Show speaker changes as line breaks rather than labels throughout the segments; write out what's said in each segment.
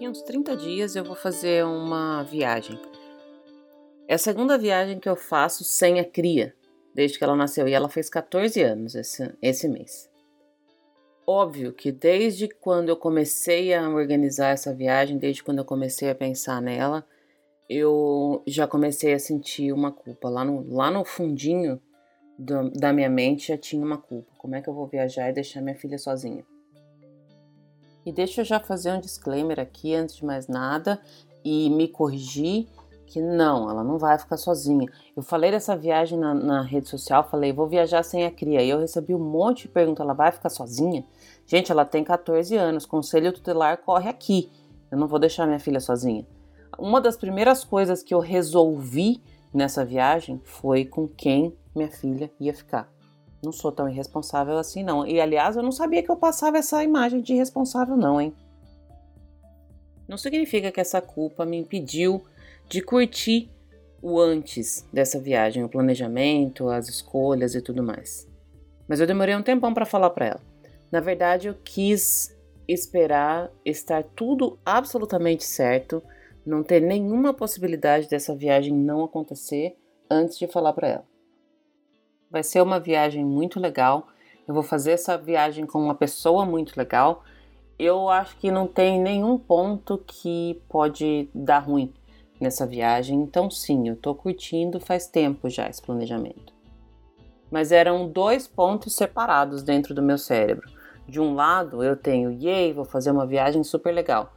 Daqui uns 30 dias eu vou fazer uma viagem. É a segunda viagem que eu faço sem a cria, desde que ela nasceu, e ela fez 14 anos esse, esse mês. Óbvio que desde quando eu comecei a organizar essa viagem, desde quando eu comecei a pensar nela, eu já comecei a sentir uma culpa. Lá no, lá no fundinho do, da minha mente já tinha uma culpa. Como é que eu vou viajar e deixar minha filha sozinha? E deixa eu já fazer um disclaimer aqui antes de mais nada e me corrigir que não, ela não vai ficar sozinha. Eu falei dessa viagem na, na, rede social, falei, vou viajar sem a cria. E eu recebi um monte de perguntas, ela vai ficar sozinha? Gente, ela tem 14 anos, conselho tutelar corre aqui. Eu não vou deixar minha filha sozinha. Uma das primeiras coisas que eu resolvi nessa viagem foi com quem minha filha ia ficar não sou tão irresponsável assim, não. E aliás, eu não sabia que eu passava essa imagem de irresponsável, não, hein? Não significa que essa culpa me impediu de curtir o antes dessa viagem, o planejamento, as escolhas e tudo mais. Mas eu demorei um tempão para falar para ela. Na verdade, eu quis esperar estar tudo absolutamente certo, não ter nenhuma possibilidade dessa viagem não acontecer antes de falar para ela. Vai ser uma viagem muito legal. Eu vou fazer essa viagem com uma pessoa muito legal. Eu acho que não tem nenhum ponto que pode dar ruim nessa viagem. Então, sim, eu tô curtindo faz tempo já esse planejamento. Mas eram dois pontos separados dentro do meu cérebro. De um lado, eu tenho, yay, vou fazer uma viagem super legal.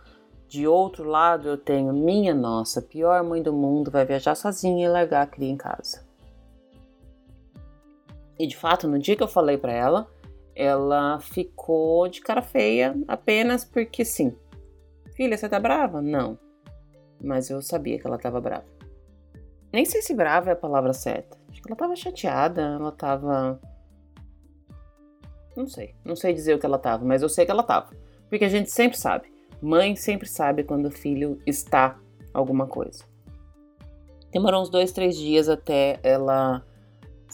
De outro lado, eu tenho, minha nossa, pior mãe do mundo, vai viajar sozinha e largar a cria em casa. E de fato, no dia que eu falei para ela, ela ficou de cara feia apenas porque sim. Filha, você tá brava? Não. Mas eu sabia que ela tava brava. Nem sei se brava é a palavra certa. Acho que ela tava chateada, ela tava. Não sei. Não sei dizer o que ela tava, mas eu sei que ela tava. Porque a gente sempre sabe. Mãe sempre sabe quando o filho está alguma coisa. Demorou uns dois, três dias até ela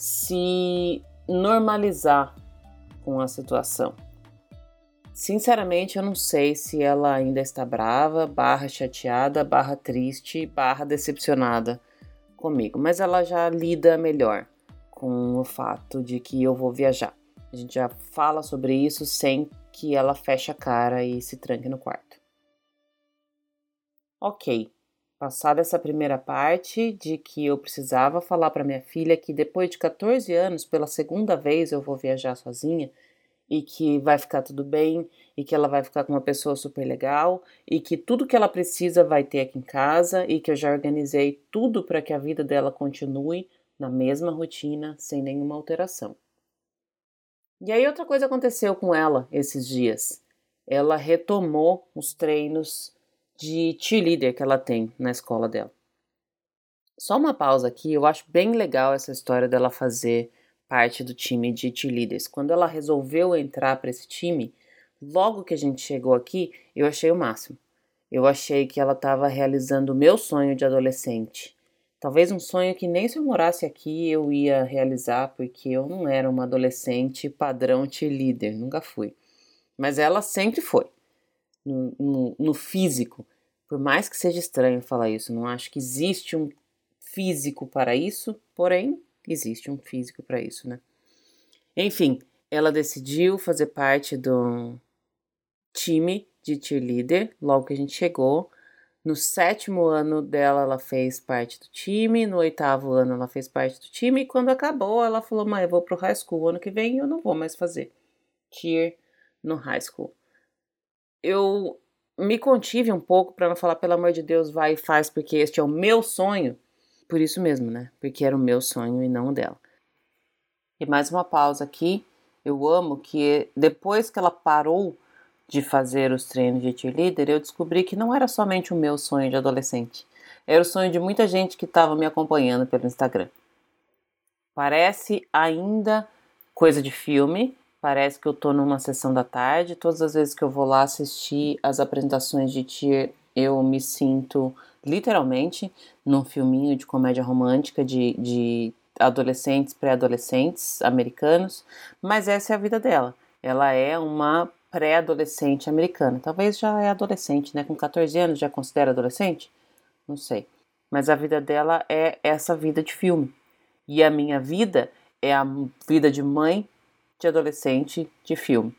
se normalizar com a situação. Sinceramente, eu não sei se ela ainda está brava, barra chateada, barra triste, barra decepcionada comigo, mas ela já lida melhor com o fato de que eu vou viajar. A gente já fala sobre isso sem que ela feche a cara e se tranque no quarto. Ok, Passada essa primeira parte de que eu precisava falar para minha filha que depois de 14 anos, pela segunda vez eu vou viajar sozinha e que vai ficar tudo bem e que ela vai ficar com uma pessoa super legal e que tudo que ela precisa vai ter aqui em casa e que eu já organizei tudo para que a vida dela continue na mesma rotina, sem nenhuma alteração. E aí outra coisa aconteceu com ela esses dias. Ela retomou os treinos de cheerleader que ela tem na escola dela. Só uma pausa aqui, eu acho bem legal essa história dela fazer parte do time de cheerleaders. Quando ela resolveu entrar para esse time, logo que a gente chegou aqui, eu achei o máximo. Eu achei que ela estava realizando o meu sonho de adolescente. Talvez um sonho que nem se eu morasse aqui eu ia realizar, porque eu não era uma adolescente padrão cheerleader, nunca fui. Mas ela sempre foi no, no, no físico. Por mais que seja estranho falar isso, não acho que existe um físico para isso, porém, existe um físico para isso, né? Enfim, ela decidiu fazer parte do time de cheerleader logo que a gente chegou. No sétimo ano dela, ela fez parte do time. No oitavo ano, ela fez parte do time. E quando acabou, ela falou: Mãe, eu vou pro high school ano que vem eu não vou mais fazer cheer no high school eu me contive um pouco para não falar, pelo amor de Deus, vai e faz, porque este é o meu sonho. Por isso mesmo, né? Porque era o meu sonho e não o dela. E mais uma pausa aqui. Eu amo que depois que ela parou de fazer os treinos de cheerleader, eu descobri que não era somente o meu sonho de adolescente. Era o sonho de muita gente que estava me acompanhando pelo Instagram. Parece ainda coisa de filme, Parece que eu tô numa sessão da tarde. Todas as vezes que eu vou lá assistir as apresentações de Tier, eu me sinto literalmente num filminho de comédia romântica de, de adolescentes, pré-adolescentes americanos. Mas essa é a vida dela. Ela é uma pré-adolescente americana. Talvez já é adolescente, né? Com 14 anos já considera adolescente? Não sei. Mas a vida dela é essa vida de filme. E a minha vida é a vida de mãe de adolescente de filme.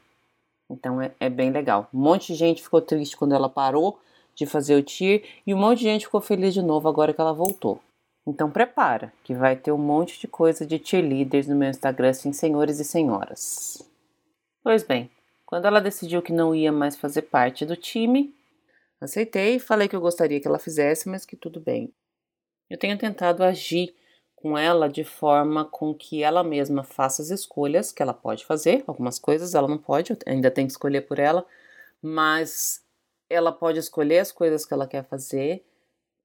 Então é, é bem legal. Um monte de gente ficou triste quando ela parou de fazer o TIR e um monte de gente ficou feliz de novo agora que ela voltou. Então prepara, que vai ter um monte de coisa de cheerleaders no meu Instagram, assim, senhores e senhoras. Pois bem, quando ela decidiu que não ia mais fazer parte do time, aceitei falei que eu gostaria que ela fizesse, mas que tudo bem. Eu tenho tentado agir com ela de forma com que ela mesma faça as escolhas que ela pode fazer. Algumas coisas ela não pode, ainda tem que escolher por ela, mas ela pode escolher as coisas que ela quer fazer,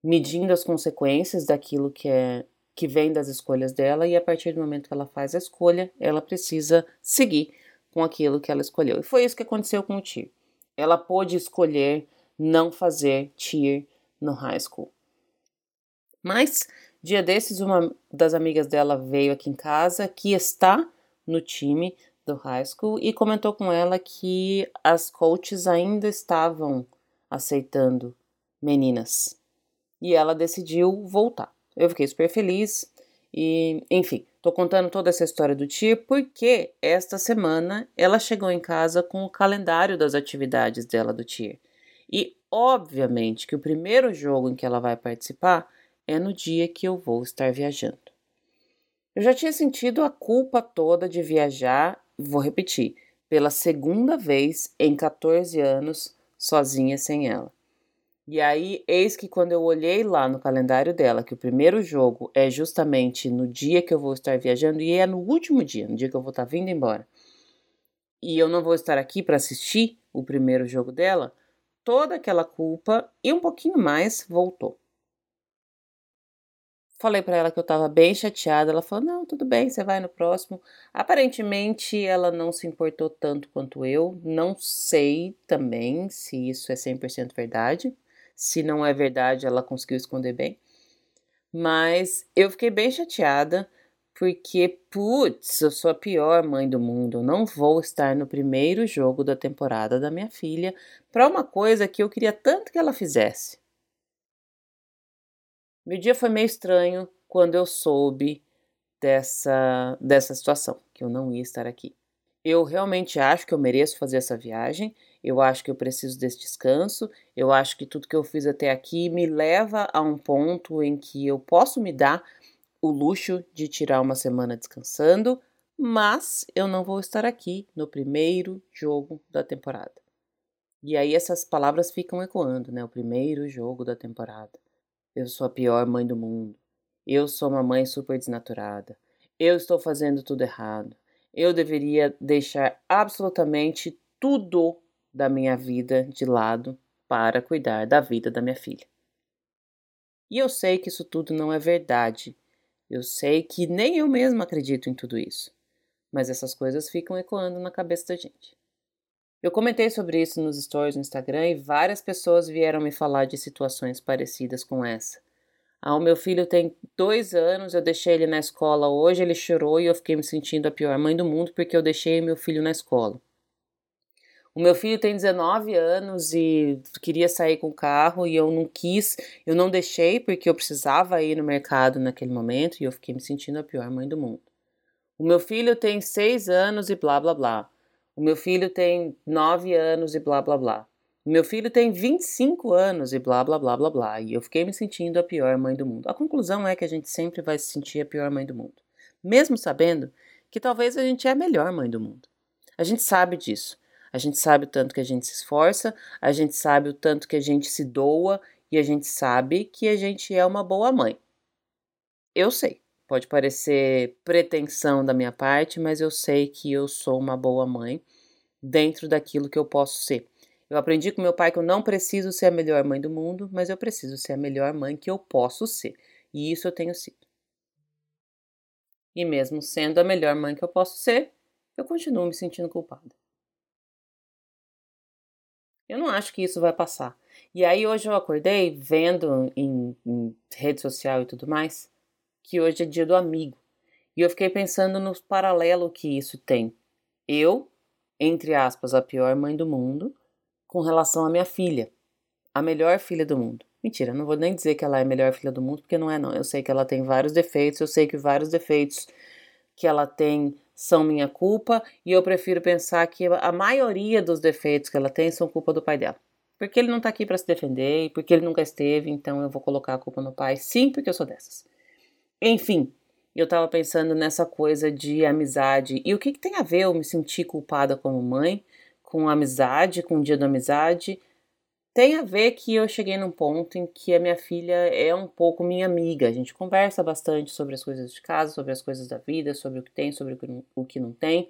medindo as consequências daquilo que é que vem das escolhas dela e a partir do momento que ela faz a escolha, ela precisa seguir com aquilo que ela escolheu. E foi isso que aconteceu com o Tyr. Ela pôde escolher não fazer Tyr no high school. Mas Dia desses, uma das amigas dela veio aqui em casa, que está no time do high school, e comentou com ela que as coaches ainda estavam aceitando meninas. E ela decidiu voltar. Eu fiquei super feliz. E, enfim, tô contando toda essa história do tio porque esta semana ela chegou em casa com o calendário das atividades dela do TIR. E, obviamente, que o primeiro jogo em que ela vai participar é no dia que eu vou estar viajando. Eu já tinha sentido a culpa toda de viajar, vou repetir, pela segunda vez em 14 anos, sozinha sem ela. E aí, eis que quando eu olhei lá no calendário dela, que o primeiro jogo é justamente no dia que eu vou estar viajando, e é no último dia, no dia que eu vou estar vindo embora, e eu não vou estar aqui para assistir o primeiro jogo dela, toda aquela culpa e um pouquinho mais voltou. Falei para ela que eu estava bem chateada. Ela falou: Não, tudo bem, você vai no próximo. Aparentemente, ela não se importou tanto quanto eu. Não sei também se isso é 100% verdade. Se não é verdade, ela conseguiu esconder bem. Mas eu fiquei bem chateada porque, putz, eu sou a pior mãe do mundo. Eu não vou estar no primeiro jogo da temporada da minha filha para uma coisa que eu queria tanto que ela fizesse. Meu dia foi meio estranho quando eu soube dessa, dessa situação, que eu não ia estar aqui. Eu realmente acho que eu mereço fazer essa viagem, eu acho que eu preciso desse descanso, eu acho que tudo que eu fiz até aqui me leva a um ponto em que eu posso me dar o luxo de tirar uma semana descansando, mas eu não vou estar aqui no primeiro jogo da temporada. E aí essas palavras ficam ecoando, né? O primeiro jogo da temporada. Eu sou a pior mãe do mundo. Eu sou uma mãe super desnaturada. Eu estou fazendo tudo errado. Eu deveria deixar absolutamente tudo da minha vida de lado para cuidar da vida da minha filha. E eu sei que isso tudo não é verdade. Eu sei que nem eu mesma acredito em tudo isso. Mas essas coisas ficam ecoando na cabeça da gente. Eu comentei sobre isso nos stories no Instagram e várias pessoas vieram me falar de situações parecidas com essa. Ah, o meu filho tem dois anos, eu deixei ele na escola hoje, ele chorou e eu fiquei me sentindo a pior mãe do mundo porque eu deixei meu filho na escola. O meu filho tem 19 anos e queria sair com o carro e eu não quis, eu não deixei porque eu precisava ir no mercado naquele momento e eu fiquei me sentindo a pior mãe do mundo. O meu filho tem 6 anos e blá blá blá. O meu filho tem 9 anos e blá blá blá. O meu filho tem 25 anos e blá blá blá blá blá. E eu fiquei me sentindo a pior mãe do mundo. A conclusão é que a gente sempre vai se sentir a pior mãe do mundo. Mesmo sabendo que talvez a gente é a melhor mãe do mundo. A gente sabe disso. A gente sabe o tanto que a gente se esforça, a gente sabe o tanto que a gente se doa e a gente sabe que a gente é uma boa mãe. Eu sei. Pode parecer pretensão da minha parte, mas eu sei que eu sou uma boa mãe dentro daquilo que eu posso ser. Eu aprendi com meu pai que eu não preciso ser a melhor mãe do mundo, mas eu preciso ser a melhor mãe que eu posso ser. E isso eu tenho sido. E mesmo sendo a melhor mãe que eu posso ser, eu continuo me sentindo culpada. Eu não acho que isso vai passar. E aí hoje eu acordei vendo em, em rede social e tudo mais que hoje é dia do amigo. E eu fiquei pensando no paralelo que isso tem. Eu entre aspas, a pior mãe do mundo com relação à minha filha, a melhor filha do mundo. Mentira, não vou nem dizer que ela é a melhor filha do mundo, porque não é não. Eu sei que ela tem vários defeitos, eu sei que vários defeitos que ela tem são minha culpa, e eu prefiro pensar que a maioria dos defeitos que ela tem são culpa do pai dela. Porque ele não tá aqui para se defender e porque ele nunca esteve, então eu vou colocar a culpa no pai, sim, porque eu sou dessas. Enfim, eu tava pensando nessa coisa de amizade. E o que, que tem a ver eu me sentir culpada como mãe com amizade, com o dia da amizade? Tem a ver que eu cheguei num ponto em que a minha filha é um pouco minha amiga. A gente conversa bastante sobre as coisas de casa, sobre as coisas da vida, sobre o que tem, sobre o que não tem,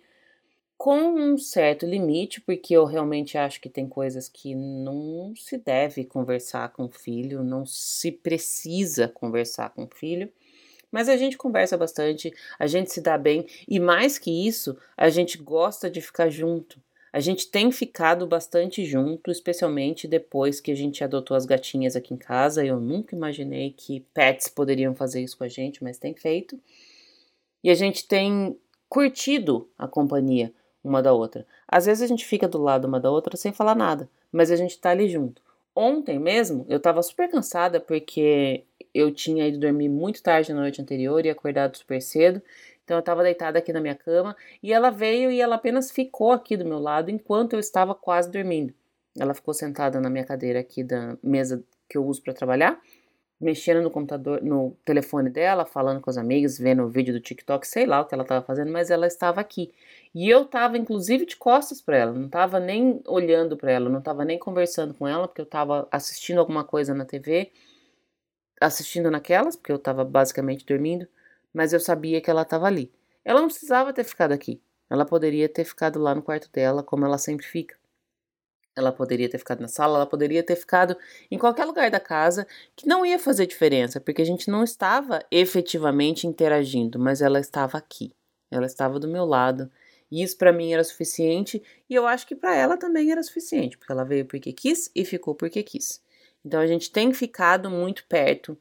com um certo limite, porque eu realmente acho que tem coisas que não se deve conversar com o filho, não se precisa conversar com o filho. Mas a gente conversa bastante, a gente se dá bem e mais que isso, a gente gosta de ficar junto. A gente tem ficado bastante junto, especialmente depois que a gente adotou as gatinhas aqui em casa. Eu nunca imaginei que pets poderiam fazer isso com a gente, mas tem feito. E a gente tem curtido a companhia uma da outra. Às vezes a gente fica do lado uma da outra sem falar nada, mas a gente tá ali junto. Ontem mesmo eu tava super cansada porque eu tinha ido dormir muito tarde na noite anterior e acordado super cedo. Então eu estava deitada aqui na minha cama e ela veio e ela apenas ficou aqui do meu lado enquanto eu estava quase dormindo. Ela ficou sentada na minha cadeira aqui da mesa que eu uso para trabalhar, mexendo no computador, no telefone dela, falando com os amigos, vendo o vídeo do TikTok, sei lá o que ela estava fazendo, mas ela estava aqui. E eu estava inclusive de costas para ela, não estava nem olhando para ela, não estava nem conversando com ela, porque eu estava assistindo alguma coisa na TV, assistindo naquelas, porque eu estava basicamente dormindo mas eu sabia que ela estava ali. Ela não precisava ter ficado aqui. Ela poderia ter ficado lá no quarto dela, como ela sempre fica. Ela poderia ter ficado na sala, ela poderia ter ficado em qualquer lugar da casa, que não ia fazer diferença, porque a gente não estava efetivamente interagindo, mas ela estava aqui. Ela estava do meu lado. E isso para mim era suficiente, e eu acho que para ela também era suficiente, porque ela veio porque quis e ficou porque quis. Então a gente tem ficado muito perto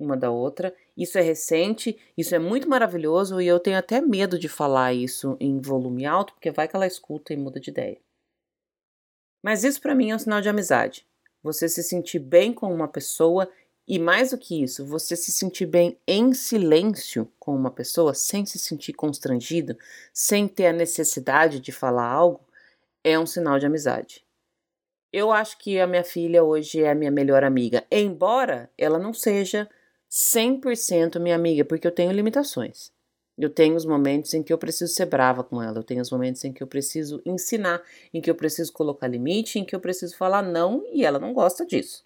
uma da outra. Isso é recente, isso é muito maravilhoso e eu tenho até medo de falar isso em volume alto, porque vai que ela escuta e muda de ideia. Mas isso para mim é um sinal de amizade. Você se sentir bem com uma pessoa e mais do que isso, você se sentir bem em silêncio com uma pessoa, sem se sentir constrangido, sem ter a necessidade de falar algo, é um sinal de amizade. Eu acho que a minha filha hoje é a minha melhor amiga, embora ela não seja 100% minha amiga, porque eu tenho limitações. Eu tenho os momentos em que eu preciso ser brava com ela, eu tenho os momentos em que eu preciso ensinar, em que eu preciso colocar limite, em que eu preciso falar não e ela não gosta disso.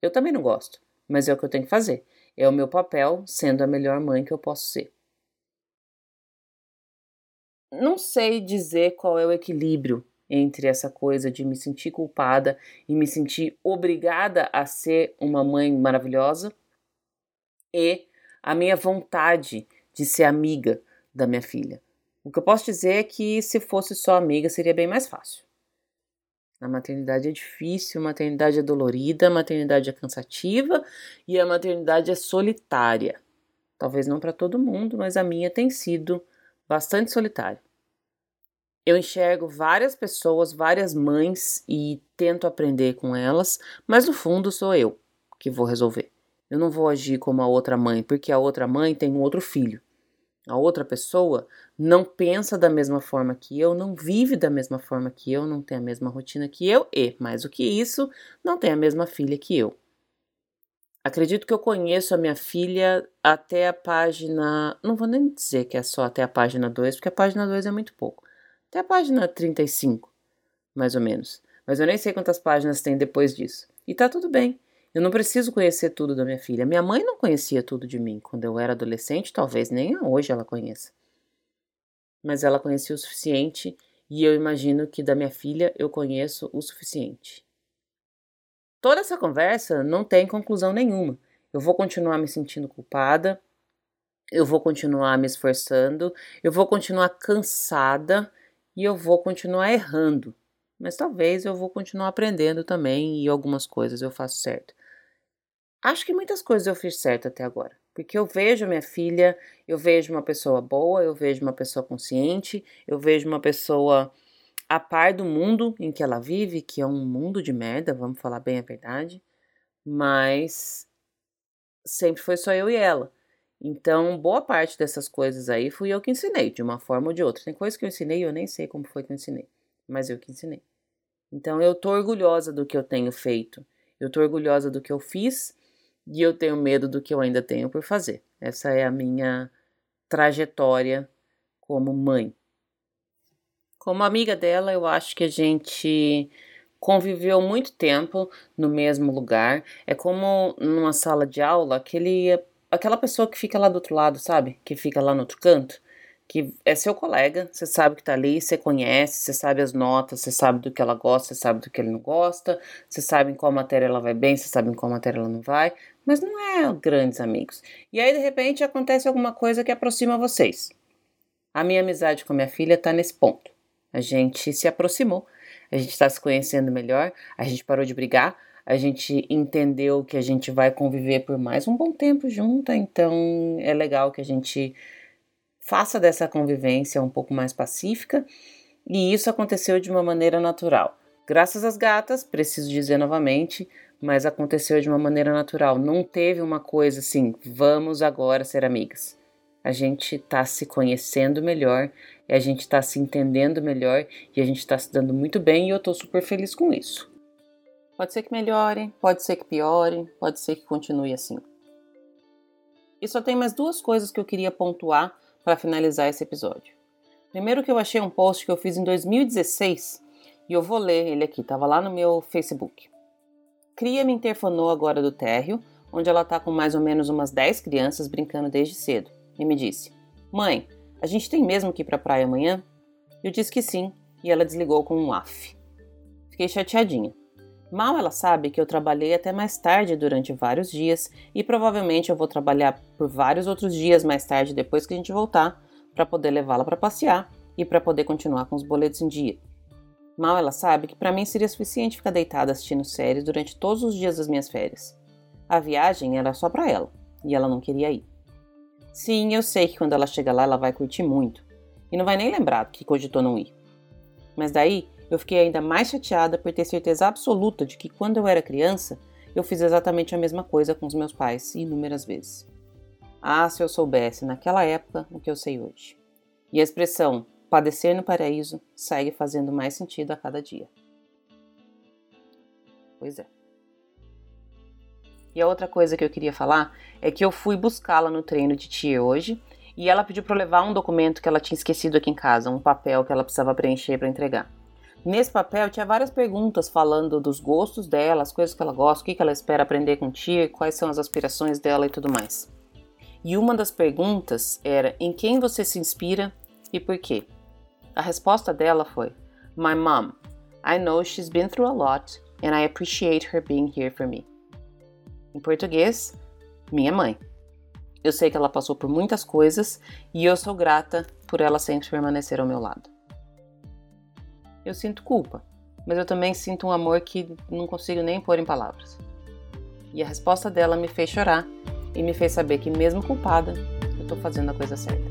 Eu também não gosto, mas é o que eu tenho que fazer. É o meu papel sendo a melhor mãe que eu posso ser. Não sei dizer qual é o equilíbrio entre essa coisa de me sentir culpada e me sentir obrigada a ser uma mãe maravilhosa e a minha vontade de ser amiga da minha filha. O que eu posso dizer é que se fosse só amiga seria bem mais fácil. A maternidade é difícil, a maternidade é dolorida, a maternidade é cansativa e a maternidade é solitária. Talvez não para todo mundo, mas a minha tem sido bastante solitária. Eu enxergo várias pessoas, várias mães e tento aprender com elas, mas no fundo sou eu que vou resolver. Eu não vou agir como a outra mãe, porque a outra mãe tem um outro filho. A outra pessoa não pensa da mesma forma que eu, não vive da mesma forma que eu, não tem a mesma rotina que eu e, mais do que isso, não tem a mesma filha que eu. Acredito que eu conheço a minha filha até a página. Não vou nem dizer que é só até a página 2, porque a página 2 é muito pouco. Até a página 35, mais ou menos. Mas eu nem sei quantas páginas tem depois disso. E tá tudo bem. Eu não preciso conhecer tudo da minha filha. Minha mãe não conhecia tudo de mim quando eu era adolescente, talvez nem hoje ela conheça. Mas ela conhecia o suficiente e eu imagino que da minha filha eu conheço o suficiente. Toda essa conversa não tem conclusão nenhuma. Eu vou continuar me sentindo culpada, eu vou continuar me esforçando, eu vou continuar cansada e eu vou continuar errando. Mas talvez eu vou continuar aprendendo também e algumas coisas eu faço certo. Acho que muitas coisas eu fiz certo até agora. Porque eu vejo minha filha, eu vejo uma pessoa boa, eu vejo uma pessoa consciente, eu vejo uma pessoa a par do mundo em que ela vive, que é um mundo de merda, vamos falar bem a verdade, mas sempre foi só eu e ela. Então, boa parte dessas coisas aí fui eu que ensinei, de uma forma ou de outra. Tem coisas que eu ensinei e eu nem sei como foi que eu ensinei, mas eu que ensinei. Então, eu tô orgulhosa do que eu tenho feito, eu tô orgulhosa do que eu fiz e eu tenho medo do que eu ainda tenho por fazer. Essa é a minha trajetória como mãe. Como amiga dela, eu acho que a gente conviveu muito tempo no mesmo lugar. É como numa sala de aula, aquele aquela pessoa que fica lá do outro lado, sabe? Que fica lá no outro canto, que é seu colega, você sabe que tá ali, você conhece, você sabe as notas, você sabe do que ela gosta, você sabe do que ele não gosta, você sabe em qual matéria ela vai bem, você sabe em qual matéria ela não vai, mas não é grandes amigos. E aí de repente acontece alguma coisa que aproxima vocês. A minha amizade com a minha filha tá nesse ponto. A gente se aproximou, a gente está se conhecendo melhor, a gente parou de brigar, a gente entendeu que a gente vai conviver por mais um bom tempo junto, então é legal que a gente faça dessa convivência um pouco mais pacífica e isso aconteceu de uma maneira natural. Graças às gatas, preciso dizer novamente, mas aconteceu de uma maneira natural. Não teve uma coisa assim, vamos agora ser amigas. A gente está se conhecendo melhor, a gente está se entendendo melhor e a gente está se dando muito bem e eu estou super feliz com isso. Pode ser que melhore, pode ser que piore, pode ser que continue assim. E só tem mais duas coisas que eu queria pontuar para finalizar esse episódio. Primeiro que eu achei um post que eu fiz em 2016 e eu vou ler ele aqui, estava lá no meu Facebook. Cria me interfonou agora do térreo, onde ela está com mais ou menos umas 10 crianças brincando desde cedo, e me disse: Mãe, a gente tem mesmo que ir para a praia amanhã? Eu disse que sim, e ela desligou com um af. Fiquei chateadinha. Mal ela sabe que eu trabalhei até mais tarde durante vários dias e provavelmente eu vou trabalhar por vários outros dias mais tarde depois que a gente voltar para poder levá-la para passear e para poder continuar com os boletos em dia. Mal ela sabe que para mim seria suficiente ficar deitada assistindo séries durante todos os dias das minhas férias. A viagem era só para ela e ela não queria ir. Sim, eu sei que quando ela chegar lá ela vai curtir muito e não vai nem lembrar que cogitou não ir. Mas daí eu fiquei ainda mais chateada por ter certeza absoluta de que quando eu era criança, eu fiz exatamente a mesma coisa com os meus pais inúmeras vezes. Ah, se eu soubesse naquela época o que eu sei hoje. E a expressão padecer no paraíso segue fazendo mais sentido a cada dia. Pois é. E a outra coisa que eu queria falar é que eu fui buscá-la no treino de tia hoje e ela pediu para levar um documento que ela tinha esquecido aqui em casa, um papel que ela precisava preencher para entregar. Nesse papel tinha várias perguntas falando dos gostos dela, as coisas que ela gosta, o que ela espera aprender com quais são as aspirações dela e tudo mais. E uma das perguntas era em quem você se inspira e por quê. A resposta dela foi: My mom. I know she's been through a lot and I appreciate her being here for me. Em português, minha mãe. Eu sei que ela passou por muitas coisas e eu sou grata por ela sempre permanecer ao meu lado eu sinto culpa, mas eu também sinto um amor que não consigo nem pôr em palavras. E a resposta dela me fez chorar e me fez saber que, mesmo culpada, eu estou fazendo a coisa certa.